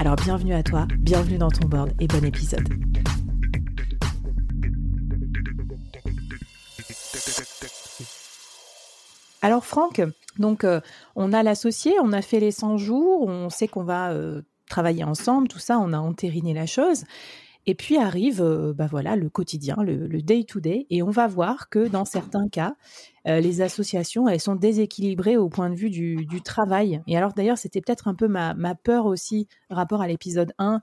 Alors bienvenue à toi, bienvenue dans ton board et bon épisode. Alors Franck, donc euh, on a l'associé, on a fait les 100 jours, on sait qu'on va euh, travailler ensemble, tout ça, on a entériné la chose. Et puis arrive, euh, bah voilà, le quotidien, le day to day, et on va voir que dans certains cas, euh, les associations, elles sont déséquilibrées au point de vue du, travail. Et alors d'ailleurs, c'était peut-être un peu ma, peur aussi, rapport à l'épisode 1.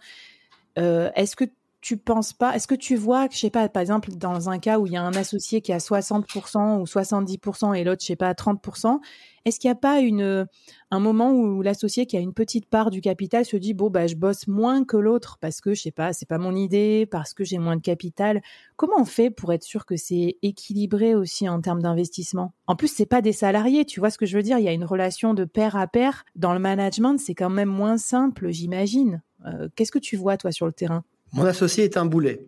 Euh, est-ce que tu penses pas, est-ce que tu vois je sais pas, par exemple, dans un cas où il y a un associé qui a 60% ou 70% et l'autre, je sais pas, 30%, est-ce qu'il n'y a pas une, un moment où l'associé qui a une petite part du capital se dit, bon, bah, je bosse moins que l'autre parce que, je sais pas, c'est pas mon idée, parce que j'ai moins de capital. Comment on fait pour être sûr que c'est équilibré aussi en termes d'investissement? En plus, c'est pas des salariés, tu vois ce que je veux dire? Il y a une relation de pair à pair. Dans le management, c'est quand même moins simple, j'imagine. Euh, qu'est-ce que tu vois, toi, sur le terrain? Mon associé est un boulet.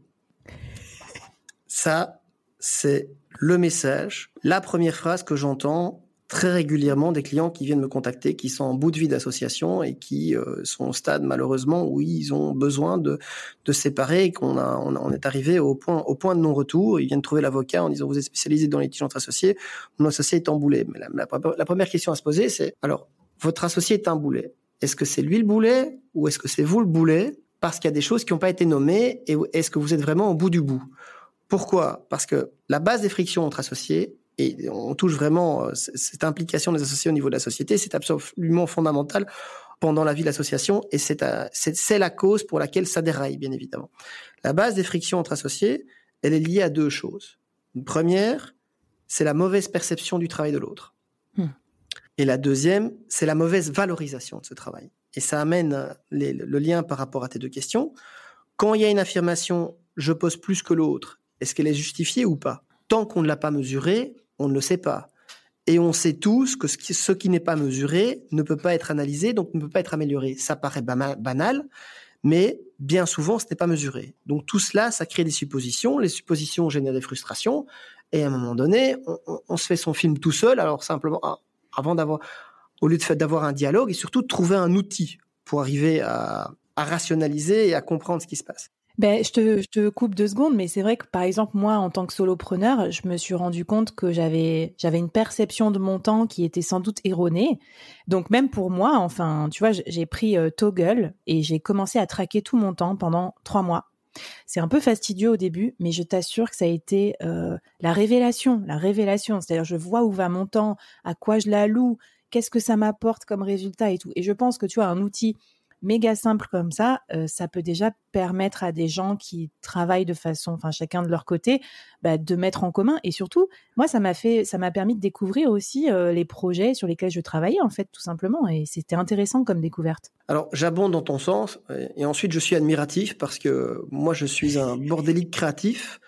Ça, c'est le message, la première phrase que j'entends très régulièrement des clients qui viennent me contacter, qui sont en bout de vie d'association et qui euh, sont au stade malheureusement où ils ont besoin de, de séparer et qu'on a, on, est arrivé au point, au point de non-retour. Ils viennent trouver l'avocat en disant vous êtes spécialisé dans les litiges entre associés, mon associé est en boulet. Mais la, la première question à se poser, c'est alors votre associé est un boulet. Est-ce que c'est lui le boulet ou est-ce que c'est vous le boulet? Parce qu'il y a des choses qui n'ont pas été nommées et est-ce que vous êtes vraiment au bout du bout? Pourquoi? Parce que la base des frictions entre associés, et on touche vraiment euh, cette implication des associés au niveau de la société, c'est absolument fondamental pendant la vie de l'association et euh, c'est la cause pour laquelle ça déraille, bien évidemment. La base des frictions entre associés, elle est liée à deux choses. Une première, c'est la mauvaise perception du travail de l'autre. Et la deuxième, c'est la mauvaise valorisation de ce travail et ça amène euh, le lien par rapport à tes deux questions. Quand il y a une affirmation je pose plus que l'autre, est-ce qu'elle est justifiée ou pas? Tant qu'on ne l'a pas mesurée, on ne le sait pas. Et on sait tous que ce qui, ce qui n'est pas mesuré ne peut pas être analysé, donc ne peut pas être amélioré. Ça paraît banal, mais bien souvent, ce n'est pas mesuré. Donc tout cela, ça crée des suppositions. Les suppositions génèrent des frustrations. Et à un moment donné, on, on se fait son film tout seul. Alors simplement, ah, avant d'avoir, au lieu d'avoir un dialogue et surtout de trouver un outil pour arriver à, rationaliser et à comprendre ce qui se passe. Ben, je te, je te coupe deux secondes, mais c'est vrai que par exemple moi, en tant que solopreneur, je me suis rendu compte que j'avais j'avais une perception de mon temps qui était sans doute erronée. Donc même pour moi, enfin, tu vois, j'ai pris euh, Toggle et j'ai commencé à traquer tout mon temps pendant trois mois. C'est un peu fastidieux au début, mais je t'assure que ça a été euh, la révélation, la révélation. C'est-à-dire, je vois où va mon temps, à quoi je l'alloue, qu'est-ce que ça m'apporte comme résultat et tout. Et je pense que tu as un outil méga simple comme ça, euh, ça peut déjà permettre à des gens qui travaillent de façon, enfin chacun de leur côté, bah, de mettre en commun. Et surtout, moi, ça m'a fait, ça m'a permis de découvrir aussi euh, les projets sur lesquels je travaillais en fait, tout simplement. Et c'était intéressant comme découverte. Alors, j'abonde dans ton sens, et ensuite je suis admiratif parce que moi, je suis un bordélique créatif.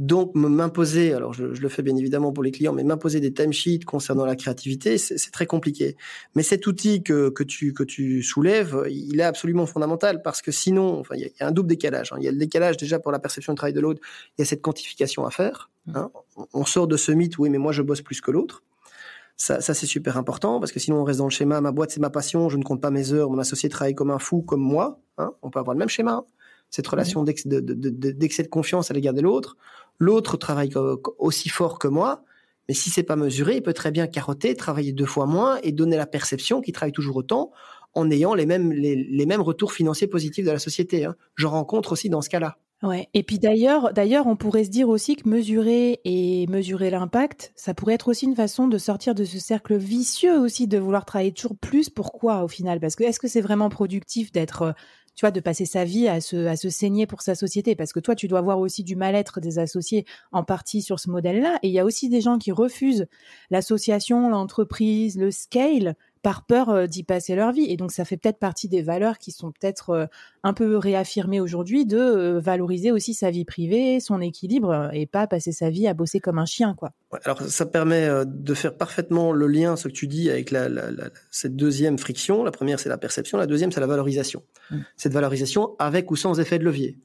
Donc, m'imposer, alors je, le fais bien évidemment pour les clients, mais m'imposer des timesheets concernant la créativité, c'est très compliqué. Mais cet outil que, que, tu, que tu soulèves, il est absolument fondamental parce que sinon, enfin, il y, a un double décalage. Hein. Il y a le décalage déjà pour la perception du travail de l'autre, il y a cette quantification à faire. Mmh. Hein. On sort de ce mythe, oui, mais moi je bosse plus que l'autre. Ça, ça c'est super important parce que sinon on reste dans le schéma, ma boîte c'est ma passion, je ne compte pas mes heures, mon associé travaille comme un fou, comme moi. Hein. On peut avoir le même schéma. Cette mmh. relation d'excès de, de, de, de, confiance à l'égard de l'autre L'autre travaille aussi fort que moi, mais si c'est pas mesuré, il peut très bien carotter, travailler deux fois moins et donner la perception qu'il travaille toujours autant, en ayant les mêmes, les, mêmes retours financiers positifs de la société. Hein. Je rencontre aussi dans ce cas-là. Ouais. Et puis d'ailleurs, d'ailleurs, on pourrait se dire aussi que mesurer et mesurer l'impact, ça pourrait être aussi une façon de sortir de ce cercle vicieux aussi de vouloir travailler toujours plus. Pourquoi au final? Parce que est-ce que c'est vraiment productif d'être tu vois, de passer sa vie à se, à se saigner pour sa société. Parce que toi, tu dois voir aussi du mal-être des associés en partie sur ce modèle-là. Et il y a aussi des gens qui refusent l'association, l'entreprise, le scale par peur euh, d'y passer leur vie. Et donc, ça fait peut-être partie des valeurs qui sont peut-être euh, un peu réaffirmées aujourd'hui de euh, valoriser aussi sa vie privée, son équilibre et pas passer sa vie à bosser comme un chien, quoi. alors, ça permet de faire parfaitement le lien, ce que tu dis, avec la, cette deuxième friction. La première, c'est la perception. La deuxième, c'est la valorisation. Mmh. Cette valorisation avec ou sans effet de levier.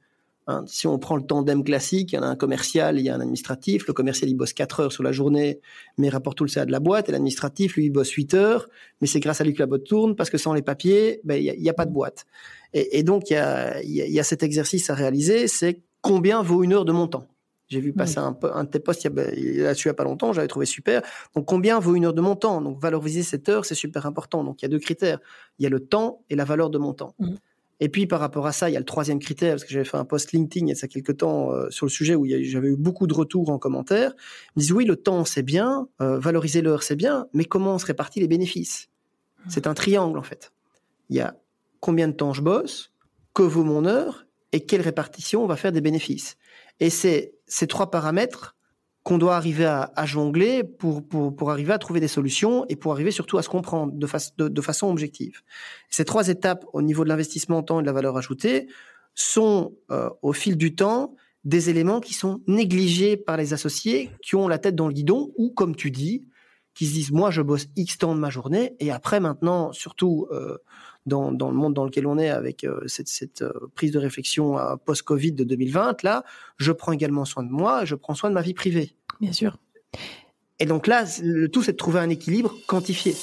Hein, si on prend le tandem classique, il y en a un commercial, il y a un administratif. Le commercial, il bosse 4 heures sur la journée, mais il rapporte tout le CA de la boîte. Et l'administratif, lui, il bosse 8 heures, mais c'est grâce à lui que la boîte tourne, parce que sans les papiers, ben, il n'y a, pas de boîte. Et, donc, il y a, y a, cet exercice à réaliser, c'est combien vaut une heure de mon temps j'ai vu passer un, un de tes posts là-dessus il n'y a pas longtemps, j'avais trouvé super. Donc, combien vaut une heure de mon temps Donc, valoriser cette heure, c'est super important. Donc, il y a deux critères. Il y a le temps et la valeur de mon temps. Mmh. Et puis par rapport à ça, il y a le troisième critère, parce que j'avais fait un post LinkedIn il y a quelques temps euh, sur le sujet où j'avais eu beaucoup de retours en commentaire. Ils disent oui, le temps c'est bien, euh, valoriser l'heure c'est bien, mais comment on se répartit les bénéfices? C'est un triangle en fait. Il y a combien de temps je bosse, que vaut mon heure et quelle répartition on va faire des bénéfices. Et c'est ces trois paramètres qu'on doit arriver à, jongler pour, pour, pour, arriver à trouver des solutions et pour arriver surtout à se comprendre de, de, de façon objective. Ces trois étapes au niveau de l'investissement en temps et de la valeur ajoutée sont euh, au fil du temps des éléments qui sont négligés par les associés qui ont la tête dans le guidon ou comme tu dis qui se disent moi je bosse X temps de ma journée et après maintenant surtout euh, dans, dans, le monde dans lequel on est avec euh, cette, cette euh, prise de réflexion post-Covid de 2020, là, je prends également soin de moi, je prends soin de ma vie privée. Bien sûr. Et donc là, le tout, c'est de trouver un équilibre quantifié.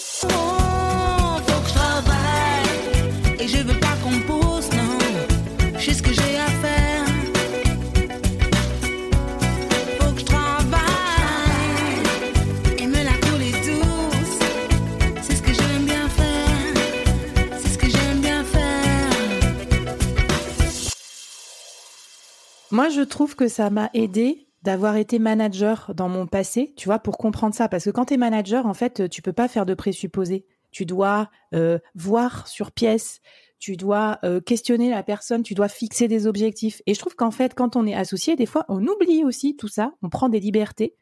Moi, je trouve que ça m'a aidé d'avoir été manager dans mon passé, tu vois, pour comprendre ça. Parce que quand tu es manager, en fait, tu peux pas faire de présupposés. Tu dois euh, voir sur pièce, tu dois euh, questionner la personne, tu dois fixer des objectifs. Et je trouve qu'en fait, quand on est associé, des fois, on oublie aussi tout ça, on prend des libertés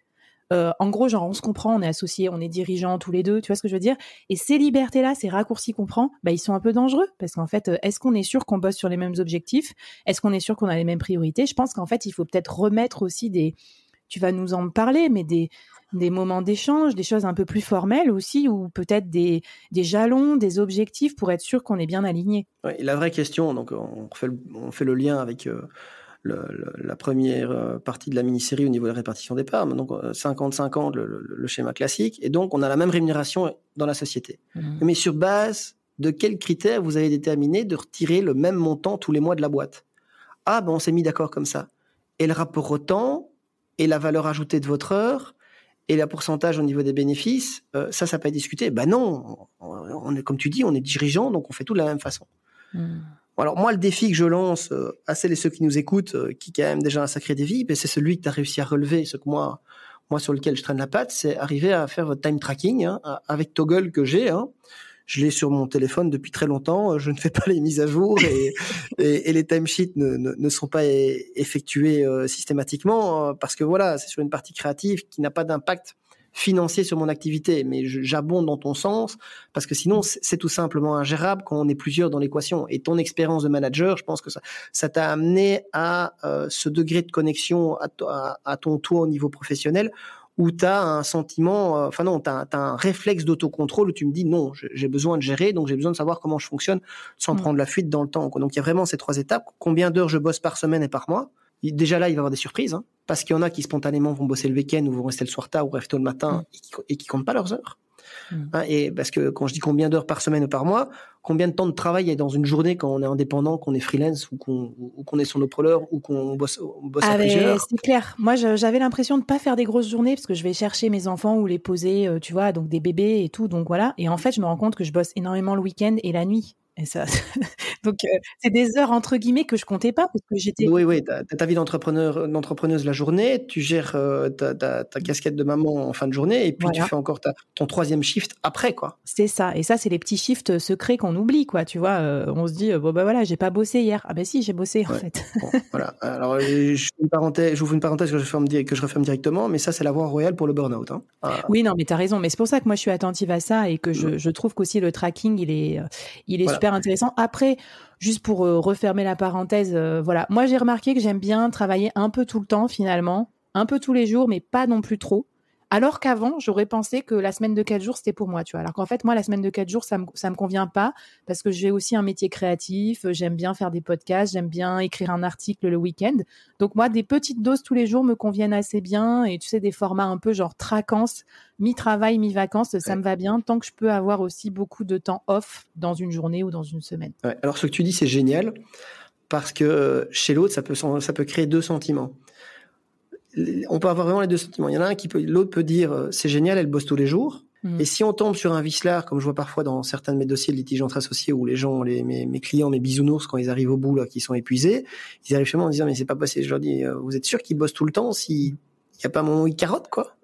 euh, en gros, genre, on se comprend, on est associés, on est dirigeants tous les deux, tu vois ce que je veux dire? Et ces libertés-là, ces raccourcis qu'on prend, bah, ils sont un peu dangereux parce qu'en fait, euh, est-ce qu'on est sûr qu'on bosse sur les mêmes objectifs? Est-ce qu'on est sûr qu'on a les mêmes priorités? Je pense qu'en fait, il faut peut-être remettre aussi des, tu vas nous en parler, mais des, moments d'échange, des choses un peu plus formelles aussi, ou peut-être des, jalons, des objectifs pour être sûr qu'on est bien aligné. La vraie question, donc on fait le, on fait le lien avec euh, la première euh, partie de la mini-série au niveau de la répartition des parts, donc 50-50 euh, le, schéma classique, et donc on a la même rémunération dans la société. Mmh. Mais sur base de quels critères vous avez déterminé de retirer le même montant tous les mois de la boîte? Ah, ben on s'est mis d'accord comme ça. Et le rapport au temps, et la valeur ajoutée de votre heure, et le pourcentage au niveau des bénéfices, euh, ça, ça peut être discuté. Ben non, on est, comme tu dis, on est dirigeant, donc on fait tout de la même façon. Mmh. Alors moi, le défi que je lance euh, à celles et ceux qui nous écoutent, euh, qui quand même déjà un sacré défi, ben, c'est celui que tu as réussi à relever, ce que moi, moi sur lequel je traîne la patte, c'est arriver à faire votre time tracking hein, avec Toggle que j'ai. Hein. Je l'ai sur mon téléphone depuis très longtemps. Je ne fais pas les mises à jour et, et, les timesheets ne, ne, ne, sont pas effectués euh, systématiquement parce que voilà, c'est sur une partie créative qui n'a pas d'impact financier sur mon activité, mais j'abonde dans ton sens parce que sinon c'est tout simplement ingérable quand on est plusieurs dans l'équation. Et ton expérience de manager, je pense que ça ça t'a amené à euh, ce degré de connexion à, à, ton toi au niveau professionnel où tu as un sentiment, euh, enfin non, tu as, un réflexe d'autocontrôle où tu me dis non, j'ai besoin de gérer, donc j'ai besoin de savoir comment je fonctionne sans mmh. prendre la fuite dans le temps. Donc il y a vraiment ces trois étapes. Combien d'heures je bosse par semaine et par mois? Déjà là, il va y avoir des surprises, hein, parce qu'il y en a qui spontanément vont bosser le week-end ou vont rester le soir tard ou rester le matin mm. et, qui, et qui comptent pas leurs heures. Mmh. Hein, et parce que quand je dis combien d'heures par semaine ou par mois, combien de temps de travail il y a dans une journée quand on est indépendant, qu'on est freelance ou qu'on est solopreneur ou qu'on bosse, on bosse à ah, plusieurs C'est clair. Moi, j'avais l'impression de pas faire des grosses journées parce que je vais chercher mes enfants ou les poser, euh, tu vois, donc des bébés et tout. Donc voilà. Et en fait, je me rends compte que je bosse énormément le week-end et la nuit. Et ça, donc euh, c'est des heures entre guillemets que je comptais pas parce que j'étais. Oui, oui, t'as ta vie d'entrepreneur, d'entrepreneuse la journée, tu gères euh, ta, ta, ta, casquette de maman en fin de journée et puis tu fais encore ta, ton troisième shift après, quoi. C'est ça. Et ça, c'est les petits shifts secrets qu'on oublie, quoi. Tu vois, euh, on se dit bon bah voilà, j'ai pas bossé hier. Ah ben si, j'ai bossé en fait. voilà. Alors j'ouvre une parenthèse que je referme, que je referme directement, mais ça c'est la voie royale pour le burn-out. Hein. Ah. Oui, non, mais tu as raison. Mais c'est pour ça que moi je suis attentive à ça et que je, je trouve qu'aussi le tracking il est, il est super intéressant. Après juste pour euh, refermer la parenthèse, euh, voilà. Moi, j'ai remarqué que j'aime bien travailler un peu tout le temps, finalement, un peu tous les jours, mais pas non plus trop. Alors qu'avant, j'aurais pensé que la semaine de quatre jours, c'était pour moi, tu vois. Alors qu'en fait, moi, la semaine de quatre jours, ça me, ça me convient pas parce que j'ai aussi un métier créatif. J'aime bien faire des podcasts. J'aime bien écrire un article le week-end. Donc, moi, des petites doses tous les jours me conviennent assez bien. Et tu sais, des formats un peu genre traquance, mi-travail, mi-vacances, ça me va bien tant que je peux avoir aussi beaucoup de temps off dans une journée ou dans une semaine. Alors, ce que tu dis, c'est génial parce que euh, chez l'autre, ça peut, ça peut créer deux sentiments on peut avoir vraiment les deux sentiments. Il y en a un qui peut, l'autre peut dire euh, c'est génial, elle bosse tous les jours. Mm. Et si on tombe sur un vicelard, comme je vois parfois dans certains de mes dossiers de litige entre associés, où les gens, les, mes, clients, mes bisounours, quand ils arrivent au bout là, qui sont épuisés, ils arrivent chez moi en disant mais c'est pas possible. Je leur dis euh, vous êtes sûr qu'ils bossent tout le temps s'il n'y a pas un moment où ils carottent quoi?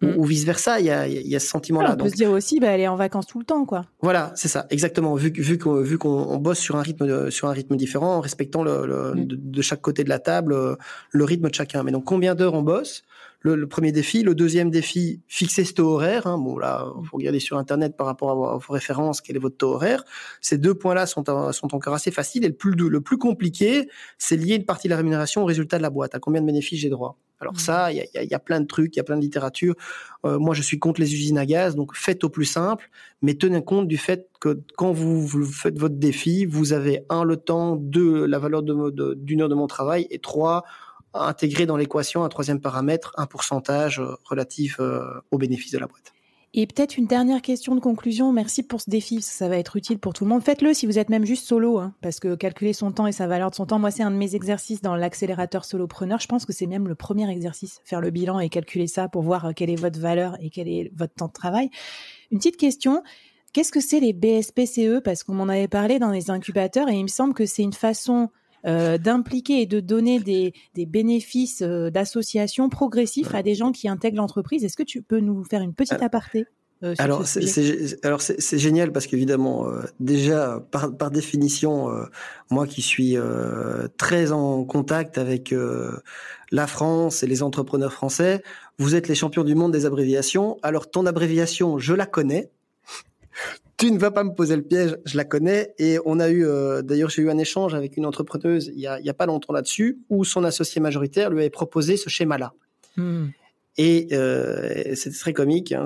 Mm. ou, vice versa. Il y a, y a ce sentiment-là. on peut se dire aussi, bah, elle est en vacances tout le temps, quoi. Voilà, c'est ça, exactement. Vu, vu qu'on vu qu'on bosse sur un rythme sur un rythme différent, en respectant le, mm. de, chaque côté de la table euh, le rythme de chacun. Mais donc combien d'heures on bosse? Le, premier défi. Le deuxième défi, fixer ce taux horaire. Hein. Bon, là, il faut regarder sur Internet par rapport à vos références, quel est votre taux horaire. Ces deux points-là sont, sont encore assez faciles. Et le plus, le plus compliqué, c'est lier une partie de la rémunération au résultat de la boîte. À combien de bénéfices j'ai droit? Alors mmh. ça, il y a, y a, plein de trucs, il y a plein de littérature. Euh, moi, je suis contre les usines à gaz, donc faites au plus simple, mais tenez compte du fait que quand vous, vous faites votre défi, vous avez un le temps, deux la valeur d'une de, heure de mon travail, et trois intégrer dans l'équation un troisième paramètre, un pourcentage euh, relatif euh, au bénéfice de la boîte. Et peut-être une dernière question de conclusion. Merci pour ce défi, ça va être utile pour tout le monde. Faites-le si vous êtes même juste solo, hein, parce que calculer son temps et sa valeur de son temps, moi c'est un de mes exercices dans l'accélérateur solopreneur. Je pense que c'est même le premier exercice, faire le bilan et calculer ça pour voir euh, quelle est votre valeur et quel est votre temps de travail. Une petite question. Qu'est-ce que c'est les BSPCE Parce qu'on m'en avait parlé dans les incubateurs et il me semble que c'est une façon euh, d'impliquer et de donner des, des bénéfices euh, d'association progressifs à des gens qui intègrent l'entreprise. Est-ce que tu peux nous faire une petite aparté euh, alors c'est génial parce qu'évidemment déjà par, par définition moi qui suis très en contact avec la France et les entrepreneurs français vous êtes les champions du monde des abréviations. Alors ton abréviation je la connais tu ne vas pas me poser le piège, je la connais. Et on a eu, euh, d'ailleurs, j'ai eu un échange avec une entrepreneuse il y a, pas longtemps là-dessus, où son associé majoritaire lui avait proposé ce schéma-là. Hmm. Et euh, c'était très comique. Hein,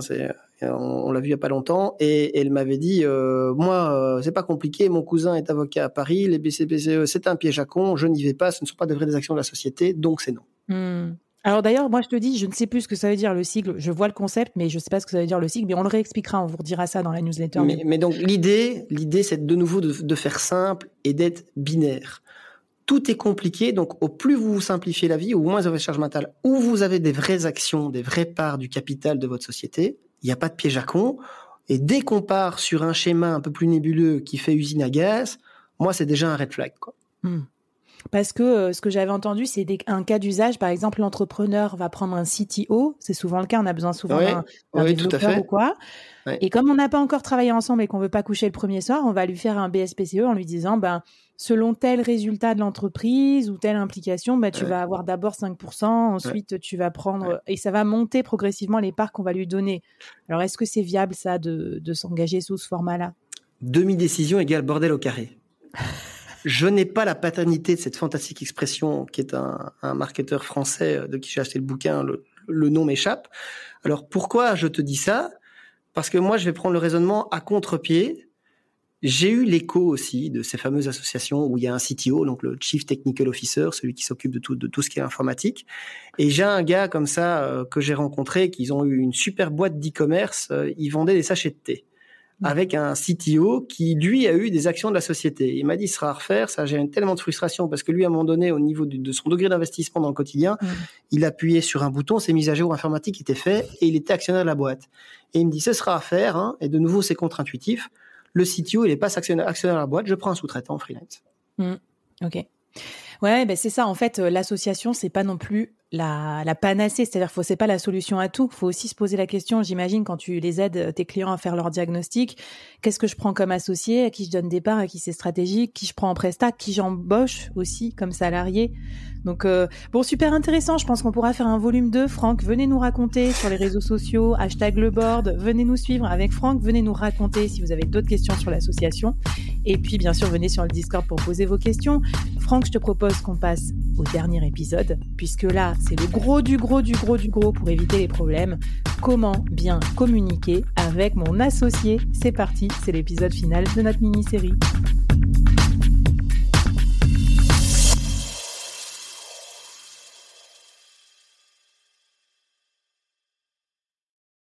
on, l'a vu il y a pas longtemps. Et, elle m'avait dit, euh, moi, euh, c'est pas compliqué. Mon cousin est avocat à Paris. Les BCPCE, c'est un piège à con. Je n'y vais pas. Ce ne sont pas de vraies actions de la société, donc c'est non. Hmm. Alors d'ailleurs, moi je te dis, je ne sais plus ce que ça veut dire le sigle. Je vois le concept, mais je ne sais pas ce que ça veut dire le sigle. Mais on le réexpliquera, on vous redira ça dans la newsletter. Mais, donc l'idée, l'idée, c'est de nouveau de, faire simple et d'être binaire. Tout est compliqué, donc au plus vous vous simplifiez la vie, au moins vous avez charge mentale, ou vous avez des vraies actions, des vraies parts du capital de votre société, il n'y a pas de piège à con. Et dès qu'on part sur un schéma un peu plus nébuleux qui fait usine à gaz, moi c'est déjà un red flag. Quoi. Hmm. Parce que euh, ce que j'avais entendu, c'est un cas d'usage. Par exemple, l'entrepreneur va prendre un CTO. C'est souvent le cas. On a besoin souvent d'un oui, développeur ou quoi. Et comme on n'a pas encore travaillé ensemble et qu'on veut pas coucher le premier soir, on va lui faire un BSPCE en lui disant, ben, selon tel résultat de l'entreprise ou telle implication, ben, tu vas avoir d'abord 5%, ensuite tu vas prendre, et ça va monter progressivement les parts qu'on va lui donner. Alors, est-ce que c'est viable, ça, de, de s'engager sous ce format-là? Demi-décision égale bordel au carré. Je n'ai pas la paternité de cette fantastique expression qui est un, un marketeur français euh, de qui j'ai acheté le bouquin. Le, nom m'échappe. Alors pourquoi je te dis ça? Parce que moi, je vais prendre le raisonnement à contre-pied. J'ai eu l'écho aussi de ces fameuses associations où il y a un CTO, donc le Chief Technical Officer, celui qui s'occupe de tout, de tout ce qui est informatique. Et j'ai un gars comme ça euh, que j'ai rencontré, qu'ils ont eu une super boîte d'e-commerce, euh, ils vendaient des sachets de thé. Avec un CTO qui, lui, a eu des actions de la société. Il m'a dit, ce sera à refaire, ça gêne tellement de frustration parce que lui, à un moment donné, au niveau de, son degré d'investissement dans le quotidien, mmh. il appuyait sur un bouton, ses mises à jour informatiques étaient faites et il était actionnaire de la boîte. Et il me dit, ce sera à faire, hein, et de nouveau, c'est contre-intuitif le CTO, il est pas actionnaire, actionnaire de la boîte, je prends un sous-traitant freelance. Mmh. ok. Ouais, ben c'est ça. En fait, euh, l'association, c'est pas non plus la, panacée, c'est-à-dire que c'est pas la solution à tout. Il faut aussi se poser la question, j'imagine, quand tu les aides euh, tes clients à faire leur diagnostic, qu'est-ce que je prends comme associé, à qui je donne des parts, à qui c'est stratégique, qui je prends en prestat, qui j'embauche aussi comme salarié. Donc euh, bon, super intéressant. Je pense qu'on pourra faire un volume 2. Franck, venez nous raconter sur les réseaux sociaux, hashtag le board, venez nous suivre avec Franck, venez nous raconter si vous avez d'autres questions sur l'association. Et puis bien sûr, venez sur le Discord pour poser vos questions. Franck, je te propose qu'on passe au dernier épisode, puisque là, c'est le gros du gros du gros du gros pour éviter les problèmes. Comment bien communiquer avec mon associé? C'est parti, c'est l'épisode final de notre mini-série.